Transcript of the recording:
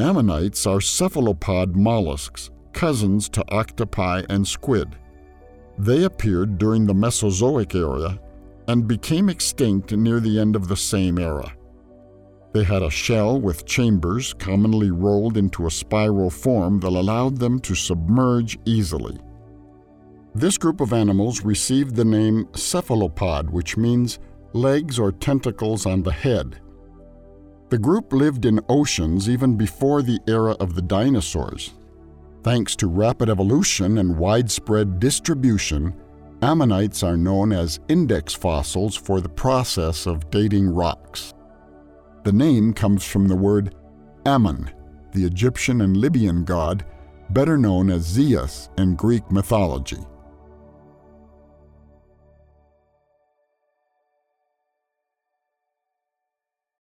Ammonites are cephalopod mollusks, cousins to octopi and squid. They appeared during the Mesozoic era and became extinct near the end of the same era. They had a shell with chambers commonly rolled into a spiral form that allowed them to submerge easily. This group of animals received the name cephalopod, which means legs or tentacles on the head. The group lived in oceans even before the era of the dinosaurs. Thanks to rapid evolution and widespread distribution, ammonites are known as index fossils for the process of dating rocks. The name comes from the word Ammon, the Egyptian and Libyan god, better known as Zeus in Greek mythology.